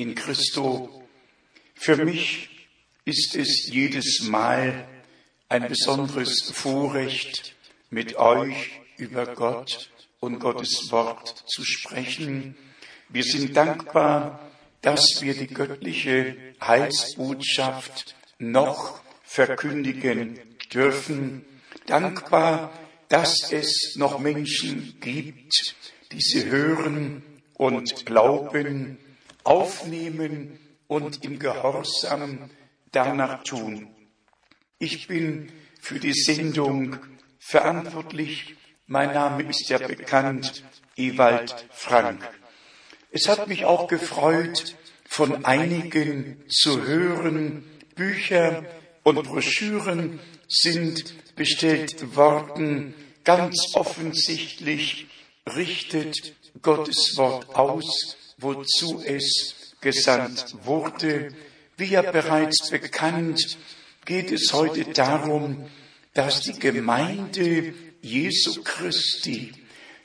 in Christo, für mich ist es jedes Mal ein besonderes Vorrecht, mit euch über Gott und Gottes Wort zu sprechen. Wir sind dankbar, dass wir die göttliche Heilsbotschaft noch verkündigen dürfen. Dankbar, dass es noch Menschen gibt, die sie hören und glauben, aufnehmen und im Gehorsam danach tun. Ich bin für die Sendung verantwortlich. Mein Name ist ja bekannt, Ewald Frank. Es hat mich auch gefreut, von einigen zu hören. Bücher und Broschüren sind bestellt worden. Ganz offensichtlich richtet Gottes Wort aus, wozu es gesandt wurde. Wie ja bereits bekannt, geht es heute darum, dass die Gemeinde Jesu Christi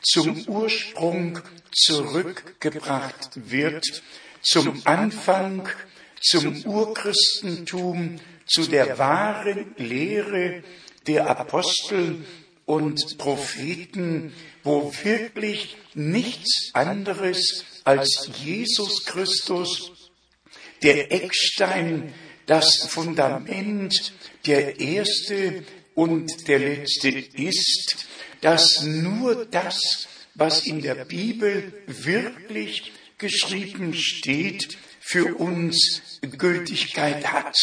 zum Ursprung zurückgebracht wird, zum Anfang, zum Urchristentum, zu der wahren Lehre der Apostel und Propheten, wo wirklich nichts anderes als Jesus Christus, der Eckstein, das Fundament, der erste und der letzte ist, dass nur das, was in der Bibel wirklich geschrieben steht, für uns Gültigkeit hat.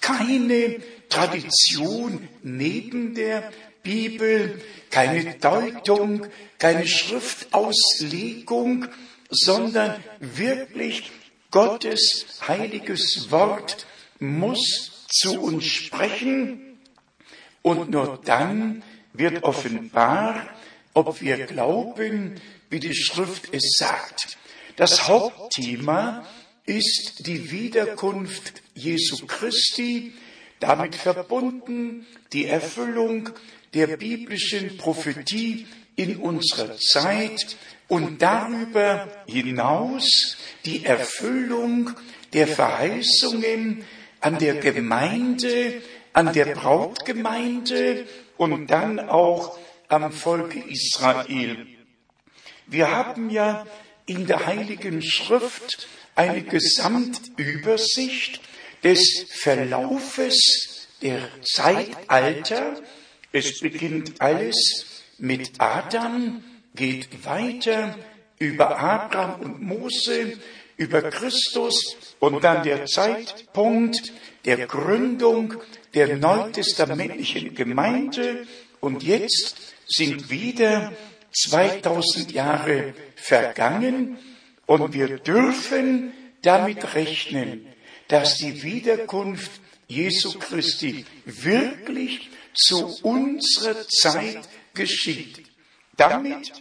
Keine Tradition neben der Bibel, keine Deutung, keine Schriftauslegung, sondern wirklich Gottes heiliges Wort muss zu uns sprechen und nur dann wird offenbar, ob wir glauben, wie die Schrift es sagt. Das Hauptthema ist die Wiederkunft Jesu Christi, damit verbunden die Erfüllung der biblischen Prophetie in unserer Zeit und darüber hinaus die Erfüllung der Verheißungen an der Gemeinde, an der Brautgemeinde und dann auch am Volke Israel. Wir haben ja in der Heiligen Schrift eine Gesamtübersicht des Verlaufes der Zeitalter. Es beginnt alles mit Adam, geht weiter über Abraham und Mose, über Christus und dann der Zeitpunkt der Gründung der neutestamentlichen Gemeinde. Und jetzt sind wieder 2000 Jahre vergangen und wir dürfen damit rechnen, dass die Wiederkunft Jesu Christi wirklich zu unserer Zeit geschieht. Damit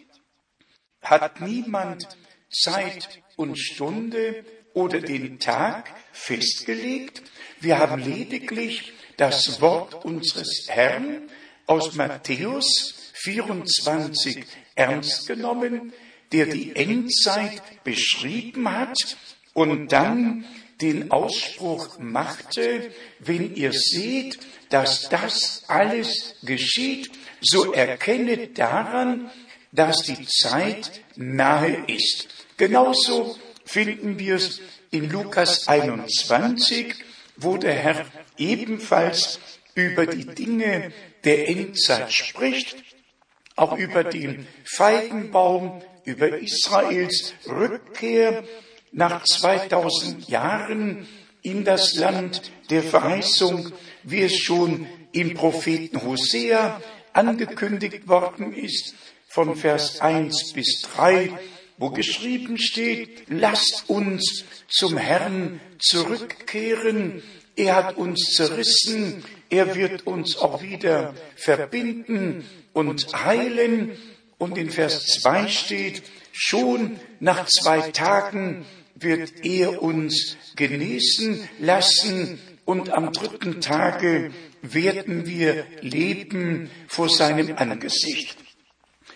hat niemand Zeit und Stunde oder den Tag festgelegt. Wir haben lediglich das Wort unseres Herrn aus Matthäus 24 ernst genommen, der die Endzeit beschrieben hat und dann den Ausspruch machte, wenn ihr seht, dass das alles geschieht, so erkennet daran, dass die Zeit nahe ist. Genauso finden wir es in Lukas 21, wo der Herr ebenfalls über die Dinge der Endzeit spricht, auch über den Feigenbaum, über Israels Rückkehr nach 2000 Jahren in das Land der Verheißung, wie es schon im Propheten Hosea angekündigt worden ist, von Vers 1 bis 3. wo geschrieben steht, lasst uns zum Herrn zurückkehren. Er hat uns zerrissen, er wird uns auch wieder verbinden und heilen. Und in Vers 2 steht, schon nach zwei Tagen wird er uns genesen lassen und am dritten Tage werden wir leben vor seinem Angesicht.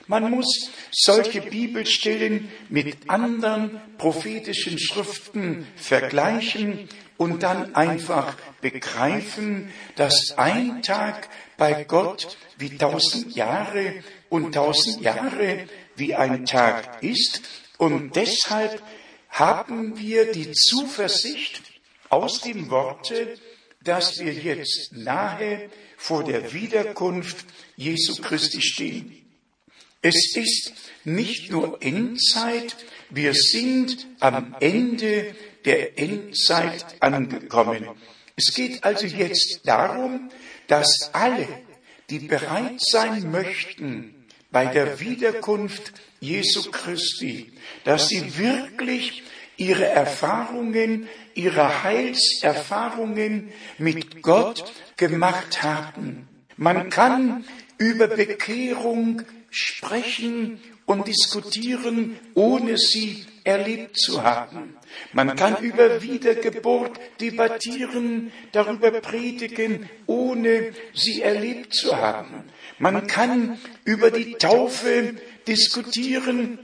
Man muss solche Bibelstellen mit anderen prophetischen Schriften vergleichen und dann einfach begreifen, dass ein Tag bei Gott wie tausend Jahre und tausend Jahre wie ein Tag ist. Und deshalb haben wir die Zuversicht aus dem Worte, dass wir jetzt nahe vor der Wiederkunft Jesu Christi stehen. Es ist nicht nur Endzeit, wir sind am Ende der Endzeit angekommen. Es geht also jetzt darum, dass alle, die bereit sein möchten, bei der Wiederkunft Jesu Christi, dass sie wirklich ihre Erfahrungen, ihre Heilserfahrungen mit Gott gemacht haben. Man kann über Bekehrung sprechen und diskutieren, ohne sie erlebt zu haben. Man kann über Wiedergeburt debattieren, darüber predigen, ohne sie erlebt zu haben. Man kann über die Taufe diskutieren,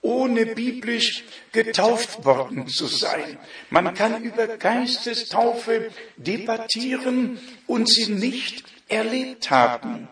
ohne biblisch getauft worden zu sein. Man kann über Geistestaufe debattieren und sie nicht erlebt haben.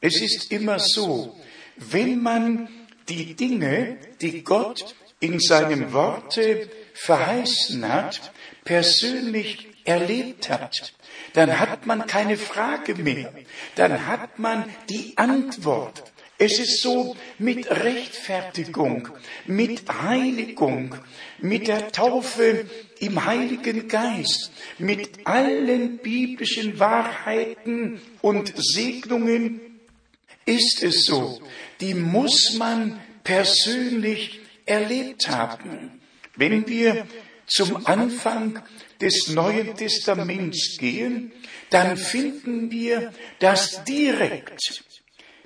Es ist immer so, wenn man die Dinge, die Gott in seinem Worte verheißen hat, persönlich erlebt hat, dann hat man keine Frage mehr, dann hat man die Antwort. Es ist so mit Rechtfertigung, mit Heiligung, mit der Taufe im Heiligen Geist, mit allen biblischen Wahrheiten und Segnungen ist es so, die muss man persönlich erlebt haben. Wenn wir zum Anfang des Neuen Testaments gehen, dann finden wir, dass direkt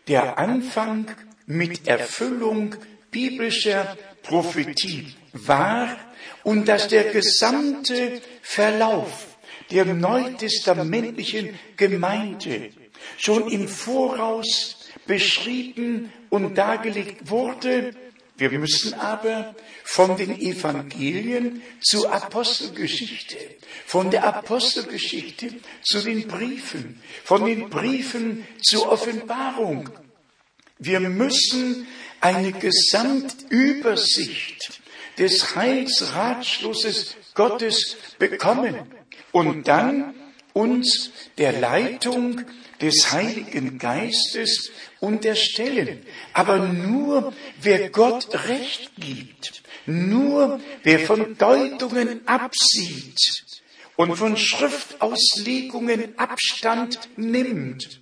der Anfang mit Erfüllung biblischer Prophetie war und dass der gesamte Verlauf der neutestamentlichen Gemeinde schon im Voraus beschrieben und dargelegt wurde. Wir müssen aber von den Evangelien zur Apostelgeschichte, von der Apostelgeschichte zu den Briefen, von den Briefen zur Offenbarung. Wir müssen eine Gesamtübersicht des Heilsratschlusses Gottes bekommen und dann uns der Leitung des Heiligen Geistes unterstellen. Aber nur wer Gott Recht gibt, nur wer von Deutungen absieht und von Schriftauslegungen Abstand nimmt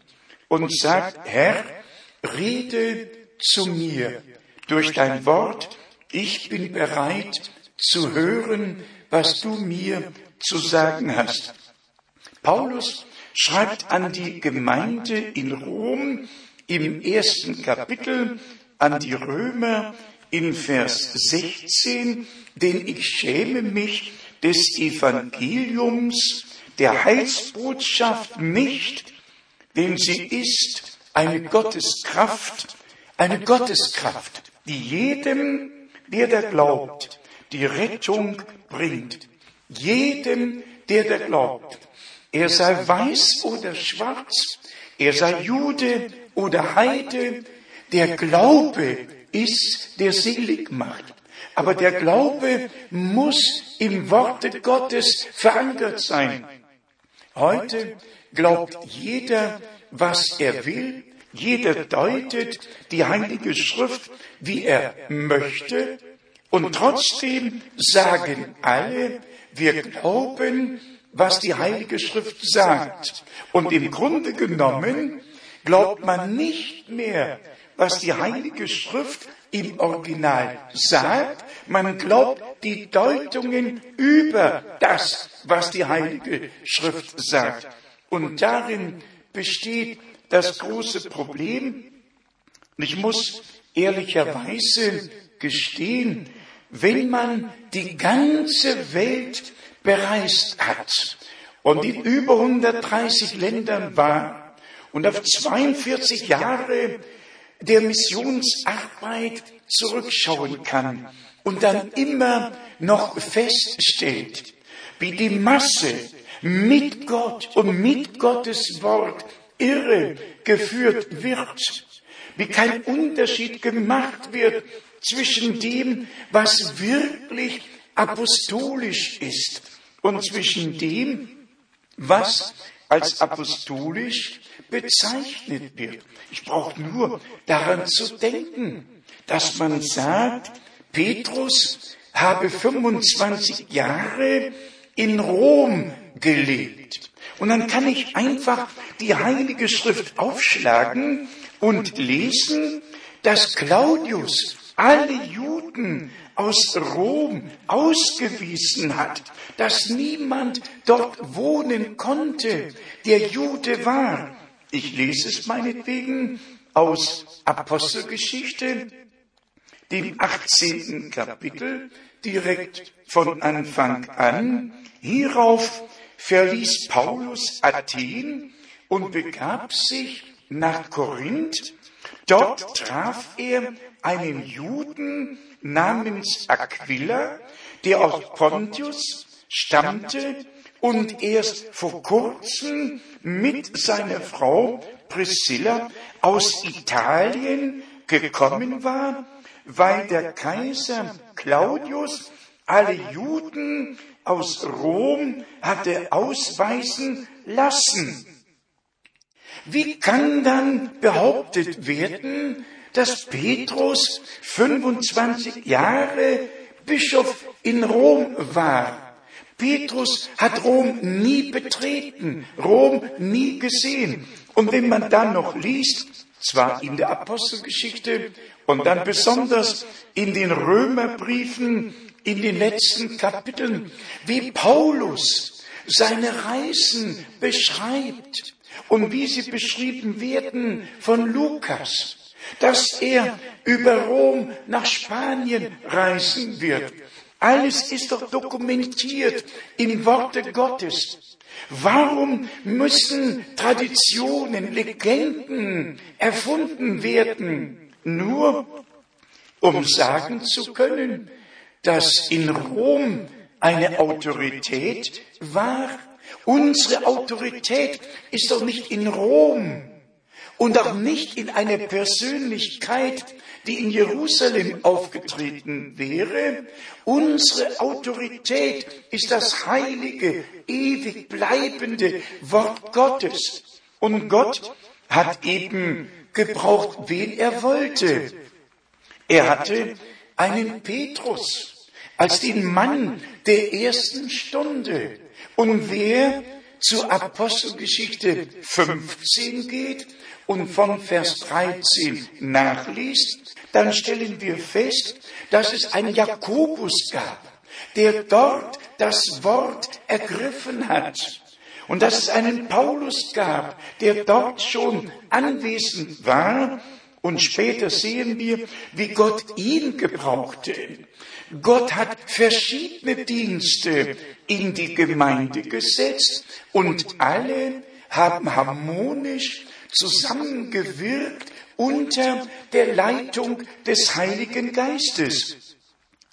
und sagt, Herr, rede zu mir durch dein Wort, ich bin bereit zu hören, was du mir zu sagen hast. Paulus schreibt an die Gemeinde in Rom im ersten Kapitel an die Römer in Vers 16, denn ich schäme mich des Evangeliums, der Heilsbotschaft nicht, denn sie ist eine Gotteskraft, eine Gotteskraft, die jedem, der da glaubt, die Rettung bringt. Jedem, der da glaubt. Er sei weiß oder schwarz, er sei Jude oder Heide, der Glaube ist, der selig macht. Aber der Glaube muss im Worte Gottes verankert sein. Heute glaubt jeder, was er will. Jeder deutet die Heilige Schrift, wie er möchte. Und trotzdem sagen alle, wir glauben, was die Heilige Schrift sagt. Und im Grunde genommen glaubt man nicht mehr, was die Heilige Schrift im Original sagt, man glaubt die Deutungen über das, was die Heilige Schrift sagt. Und darin besteht das große Problem. Ich muss ehrlicherweise gestehen, wenn man die ganze Welt bereist hat und in über 130 Ländern war und auf 42 Jahre der Missionsarbeit zurückschauen kann und dann immer noch feststellt, wie die Masse mit Gott und mit Gottes Wort irre geführt wird, wie kein Unterschied gemacht wird zwischen dem, was wirklich apostolisch ist und zwischen dem, was als apostolisch bezeichnet wird. Ich brauche nur daran zu denken, dass man sagt, Petrus habe 25 Jahre in Rom gelebt. Und dann kann ich einfach die Heilige Schrift aufschlagen und lesen, dass Claudius alle Juden aus Rom ausgewiesen hat, dass niemand dort wohnen konnte, der Jude war. Ich lese es meinetwegen aus Apostelgeschichte, dem 18. Kapitel, direkt von Anfang an. Hierauf verließ Paulus Athen und begab sich nach Korinth. Dort traf er einen Juden namens Aquila, der aus Pontius stammte und erst vor kurzem mit seiner Frau Priscilla aus Italien gekommen war, weil der Kaiser Claudius alle Juden aus Rom hatte ausweisen lassen. Wie kann dann behauptet werden, dass Petrus 25 Jahre Bischof in Rom war. Petrus hat Rom nie betreten, Rom nie gesehen. Und wenn man dann noch liest, zwar in der Apostelgeschichte und dann besonders in den Römerbriefen, in den letzten Kapiteln, wie Paulus seine Reisen beschreibt und wie sie beschrieben werden von Lukas dass er über Rom nach Spanien reisen wird. Alles ist doch dokumentiert im Worte Gottes. Warum müssen Traditionen, Legenden erfunden werden? Nur um sagen zu können, dass in Rom eine Autorität war. Unsere Autorität ist doch nicht in Rom und auch nicht in eine Persönlichkeit, die in Jerusalem aufgetreten wäre. Unsere Autorität ist das heilige, ewig bleibende Wort Gottes. Und Gott hat eben gebraucht, wen er wollte. Er hatte einen Petrus als den Mann der ersten Stunde. Und wer zur Apostelgeschichte 15 geht, und von Vers 13 nachliest, dann stellen wir fest, dass es einen Jakobus gab, der dort das Wort ergriffen hat. Und dass es einen Paulus gab, der dort schon anwesend war. Und später sehen wir, wie Gott ihn gebrauchte. Gott hat verschiedene Dienste in die Gemeinde gesetzt und alle haben harmonisch zusammengewirkt unter der Leitung des Heiligen Geistes.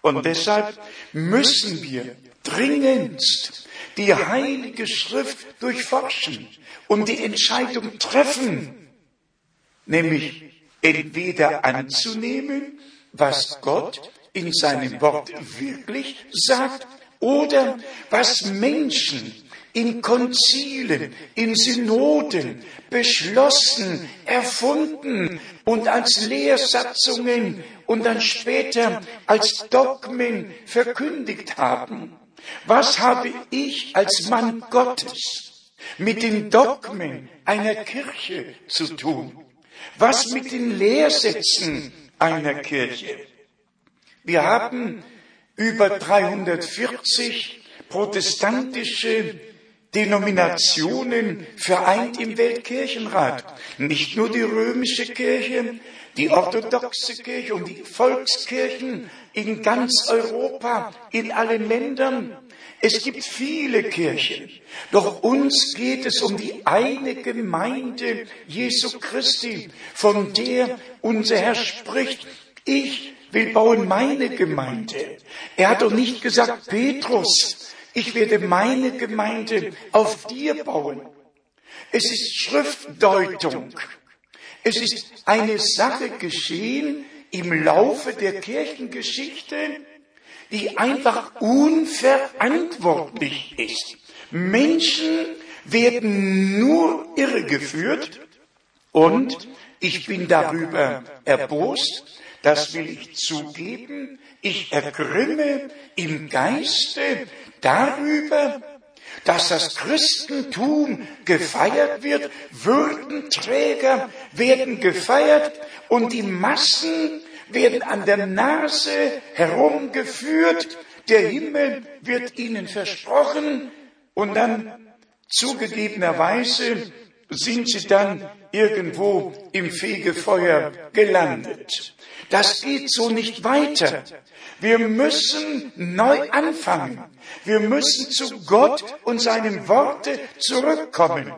Und deshalb müssen wir dringendst die Heilige Schrift durchforschen und die Entscheidung treffen, nämlich entweder anzunehmen, was Gott in seinem Wort wirklich sagt, oder was Menschen in Konzilen, in Synoden beschlossen, erfunden und als Lehrsatzungen und dann später als Dogmen verkündigt haben. Was habe ich als Mann Gottes mit den Dogmen einer Kirche zu tun? Was mit den Lehrsätzen einer Kirche? Wir haben über 340 protestantische Denominationen vereint im Weltkirchenrat. Nicht nur die römische Kirche, die orthodoxe Kirche und die Volkskirchen in ganz Europa, in allen Ländern. Es gibt viele Kirchen, doch uns geht es um die eine Gemeinde Jesu Christi, von der unser Herr spricht. Ich will bauen meine Gemeinde. Er hat doch nicht gesagt, Petrus, ich werde meine Gemeinde auf dir bauen. Es ist Schriftdeutung. Es ist eine Sache geschehen im Laufe der Kirchengeschichte, die einfach unverantwortlich ist. Menschen werden nur irregeführt und ich bin darüber erbost, das will ich zugeben, ich ergrimme im Geiste darüber, dass das Christentum gefeiert wird, Würdenträger werden gefeiert und die Massen werden an der Nase herumgeführt, der Himmel wird ihnen versprochen. Und dann zugegebenerweise sind sie dann irgendwo im Fegefeuer gelandet. Das geht so nicht weiter. Wir müssen neu anfangen. Wir müssen zu Gott und seinem Worte zurückkommen.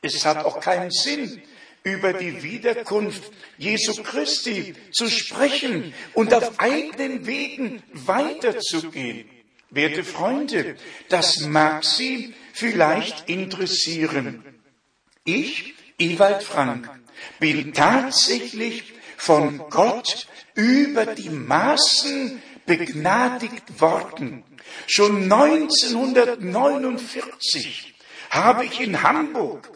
Es hat auch keinen Sinn, über die Wiederkunft Jesu Christi zu sprechen und auf eigenen Wegen weiterzugehen. Werte Freunde, das mag Sie vielleicht interessieren. Ich, Ewald Frank, bin tatsächlich von Gott über die Maßen begnadigt worden. Schon 1949 habe ich in Hamburg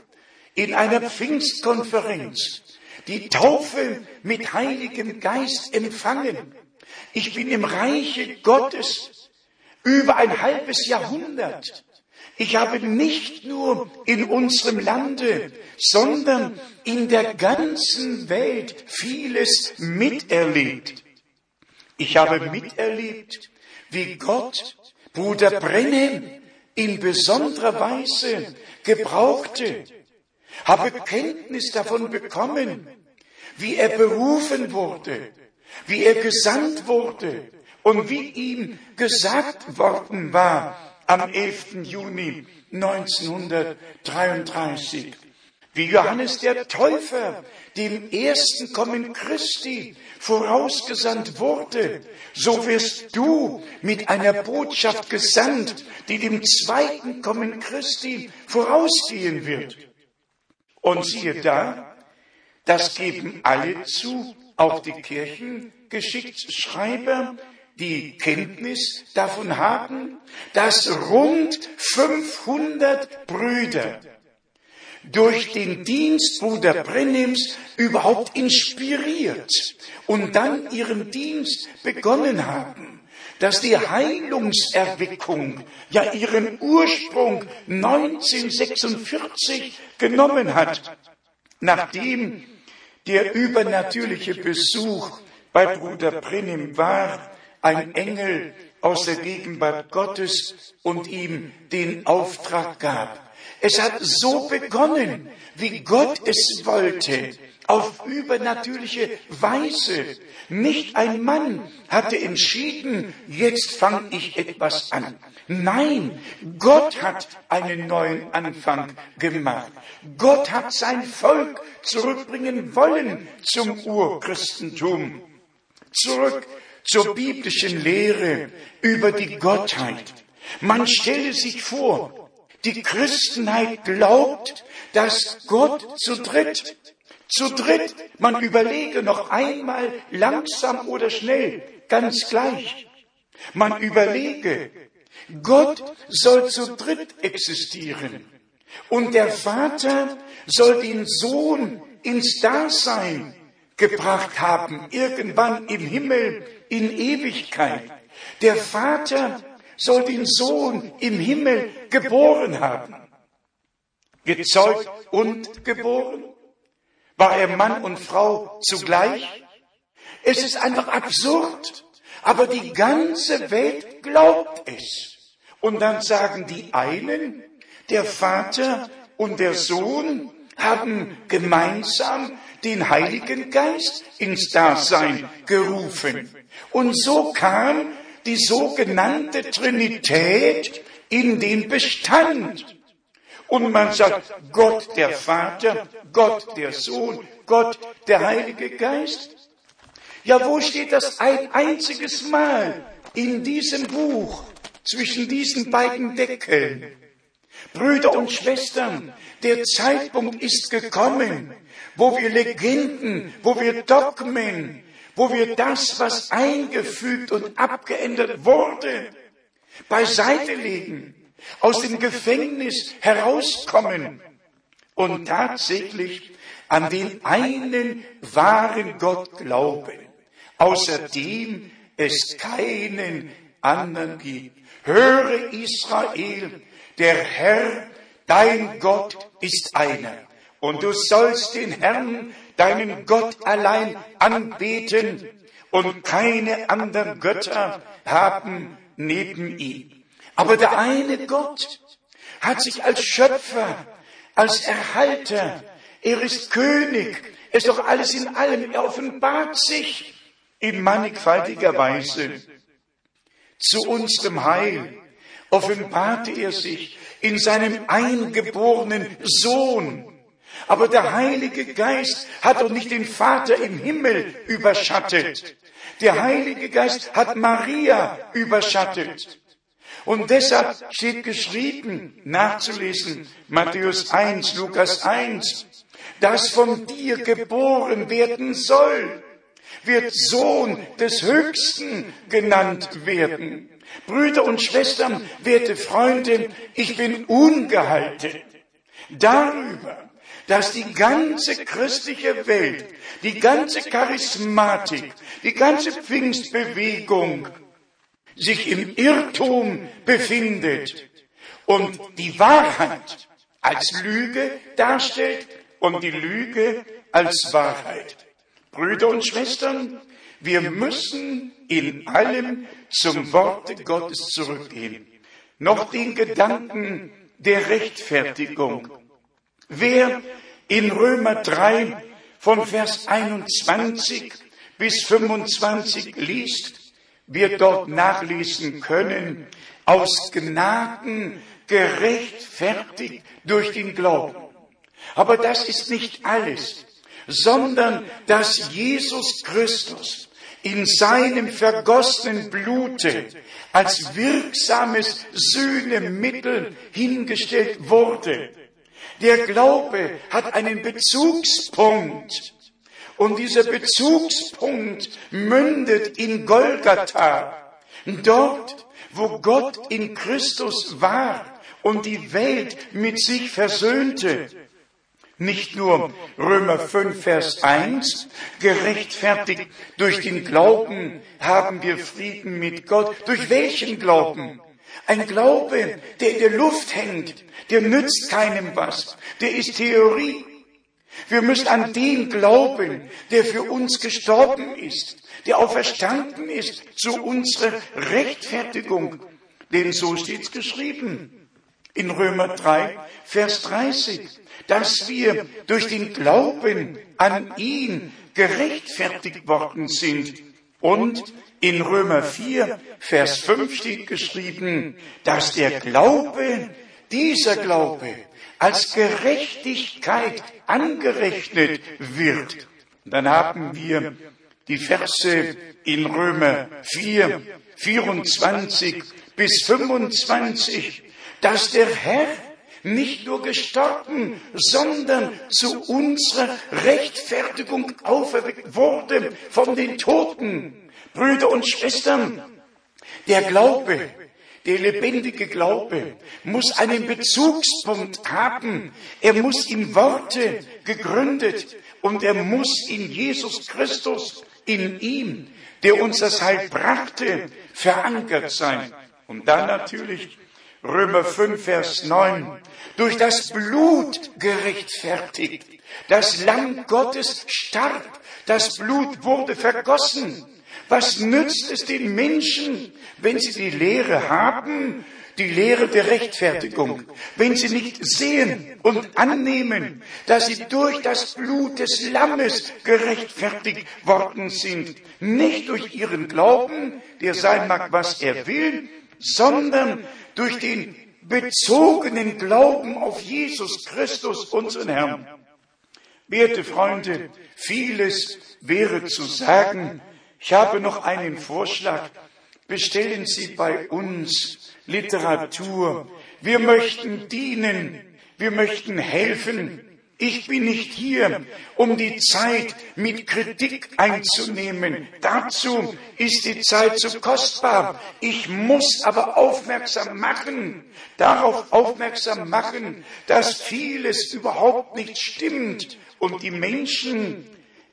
in einer Pfingstkonferenz die Taufe mit Heiligem Geist empfangen. Ich bin im Reiche Gottes über ein halbes Jahrhundert. Ich habe nicht nur in unserem Lande, sondern in der ganzen Welt vieles miterlebt. Ich habe miterlebt, wie Gott Bruder Brennem in besonderer Weise gebrauchte, habe Kenntnis davon bekommen, wie er berufen wurde, wie er gesandt wurde und wie ihm gesagt worden war am 11. Juni 1933 wie Johannes der Täufer dem ersten Kommen Christi vorausgesandt wurde, so wirst du mit einer Botschaft gesandt, die dem zweiten Kommen Christi vorausgehen wird. Und siehe da, das geben alle zu, auch die Kirchengeschichtsschreiber, die Kenntnis davon haben, dass rund 500 Brüder durch den Dienst Bruder Brennims überhaupt inspiriert und dann ihren Dienst begonnen haben, dass die Heilungserweckung ja ihren Ursprung 1946 genommen hat, nachdem der übernatürliche Besuch bei Bruder Brennim war, ein Engel aus der Gegenwart Gottes und ihm den Auftrag gab, es hat so begonnen, wie Gott es wollte, auf übernatürliche Weise. Nicht ein Mann hatte entschieden, jetzt fange ich etwas an. Nein, Gott hat einen neuen Anfang gemacht. Gott hat sein Volk zurückbringen wollen zum Urchristentum. Zurück zur biblischen Lehre über die Gottheit. Man stelle sich vor, die Christenheit glaubt, dass Gott zu dritt, zu dritt, man überlege noch einmal langsam oder schnell, ganz gleich. Man überlege, Gott soll zu dritt existieren. Und der Vater soll den Sohn ins Dasein gebracht haben, irgendwann im Himmel in Ewigkeit. Der Vater soll den Sohn im Himmel geboren haben. Gezeugt und geboren. War er Mann und Frau zugleich? Es ist einfach absurd. Aber die ganze Welt glaubt es. Und dann sagen die einen, der Vater und der Sohn haben gemeinsam den Heiligen Geist ins Dasein gerufen. Und so kam die sogenannte Trinität in den Bestand. Und man sagt, Gott der Vater, Gott der Sohn, Gott der Heilige Geist. Ja, wo steht das ein einziges Mal in diesem Buch zwischen diesen beiden Deckeln? Brüder und Schwestern, der Zeitpunkt ist gekommen, wo wir Legenden, wo wir Dogmen, wo wir das, was eingefügt und abgeändert wurde, beiseite legen, aus dem Gefängnis herauskommen und tatsächlich an den einen wahren Gott glauben außerdem es keinen anderen gibt. Höre Israel, der Herr, dein Gott ist einer. Und du sollst den Herrn, deinen Gott allein anbeten und keine anderen Götter haben neben ihm. Aber der eine Gott hat sich als Schöpfer, als Erhalter, er ist König, er ist doch alles in allem, er offenbart sich in mannigfaltiger Weise. Zu unserem Heil offenbarte er sich in seinem eingeborenen Sohn. Aber der Heilige Geist hat doch nicht den Vater im Himmel überschattet. Der Heilige Geist hat Maria überschattet. Und deshalb steht geschrieben, nachzulesen, Matthäus 1, Lukas 1, dass von dir geboren werden soll wird Sohn des Höchsten genannt werden. Brüder und Schwestern, werte Freunde, ich bin ungehalten darüber, dass die ganze christliche Welt, die ganze Charismatik, die ganze Pfingstbewegung sich im Irrtum befindet und die Wahrheit als Lüge darstellt und die Lüge als Wahrheit. Brüder und Schwestern, wir müssen in allem zum Worte Gottes zurückgehen. Noch den Gedanken der Rechtfertigung. Wer in Römer 3 von Vers 21 bis 25 liest, wird dort nachlesen können, aus Gnaden gerechtfertigt durch den Glauben. Aber das ist nicht alles sondern dass Jesus Christus in seinem vergossenen Blute als wirksames Sühnemittel hingestellt wurde. Der Glaube hat einen Bezugspunkt. Und dieser Bezugspunkt mündet in Golgatha. Dort, wo Gott in Christus war und die Welt mit sich versöhnte. Nicht nur Römer 5, Vers 1, gerechtfertigt durch den Glauben haben wir Frieden mit Gott. Durch welchen Glauben? Ein Glaube, der in der Luft hängt, der nützt keinem was, der ist Theorie. Wir müssen an den glauben, der für uns gestorben ist, der auferstanden ist zu unserer Rechtfertigung. Denn so steht's geschrieben in Römer 3, Vers 30 dass wir durch den Glauben an ihn gerechtfertigt worden sind. Und in Römer 4, Vers 5 steht geschrieben, dass der Glaube, dieser Glaube, als Gerechtigkeit angerechnet wird. Dann haben wir die Verse in Römer 4, 24 bis 25, dass der Herr nicht nur gestorben, sondern zu unserer Rechtfertigung auferweckt wurde von den Toten. Brüder und Schwestern, der Glaube, der lebendige Glaube muss einen Bezugspunkt haben. Er muss in Worte gegründet und er muss in Jesus Christus, in ihm, der uns das Heil brachte, verankert sein. Und dann natürlich Römer 5, Vers 9. Durch das Blut gerechtfertigt Das Lamm Gottes starb, das Blut wurde vergossen. Was nützt es den Menschen, wenn sie die Lehre haben, die Lehre der Rechtfertigung, wenn sie nicht sehen und annehmen, dass sie durch das Blut des Lammes gerechtfertigt worden sind, nicht durch ihren Glauben, der sein mag, was er will, sondern durch den bezogenen Glauben auf Jesus Christus, unseren Herrn. Werte Freunde, vieles wäre zu sagen. Ich habe noch einen Vorschlag. Bestellen Sie bei uns Literatur. Wir möchten dienen. Wir möchten helfen. Ich bin nicht hier, um die Zeit mit Kritik einzunehmen. Dazu ist die Zeit zu kostbar. Ich muss aber aufmerksam machen, darauf aufmerksam machen, dass vieles überhaupt nicht stimmt und die Menschen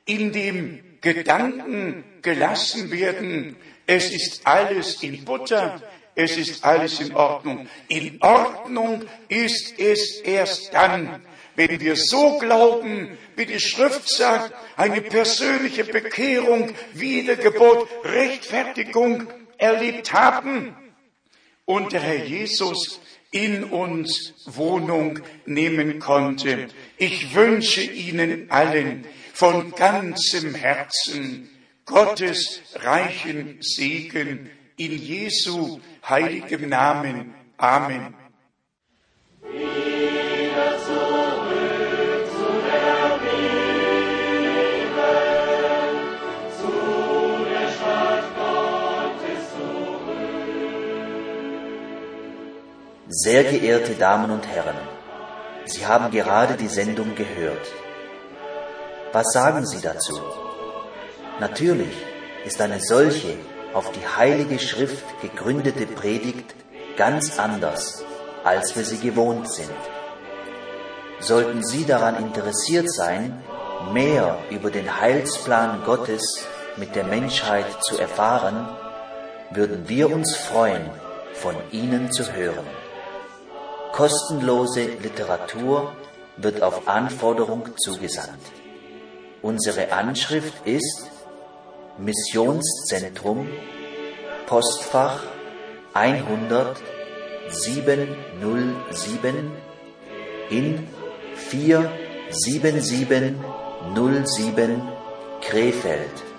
in dem Gedanken gelassen werden, es ist alles in Butter, es ist alles in Ordnung. In Ordnung ist es erst dann, wenn wir so glauben, wie die Schrift sagt, eine persönliche Bekehrung, Wiedergeburt, Rechtfertigung erlebt haben und der Herr Jesus in uns Wohnung nehmen konnte. Ich wünsche Ihnen allen von ganzem Herzen Gottes reichen Segen in Jesu heiligem Namen. Amen. Sehr geehrte Damen und Herren, Sie haben gerade die Sendung gehört. Was sagen Sie dazu? Natürlich ist eine solche auf die Heilige Schrift gegründete Predigt ganz anders, als wir sie gewohnt sind. Sollten Sie daran interessiert sein, mehr über den Heilsplan Gottes mit der Menschheit zu erfahren, würden wir uns freuen, von Ihnen zu hören. Kostenlose Literatur wird auf Anforderung zugesandt. Unsere Anschrift ist Missionszentrum Postfach 100 707 in 47707 Krefeld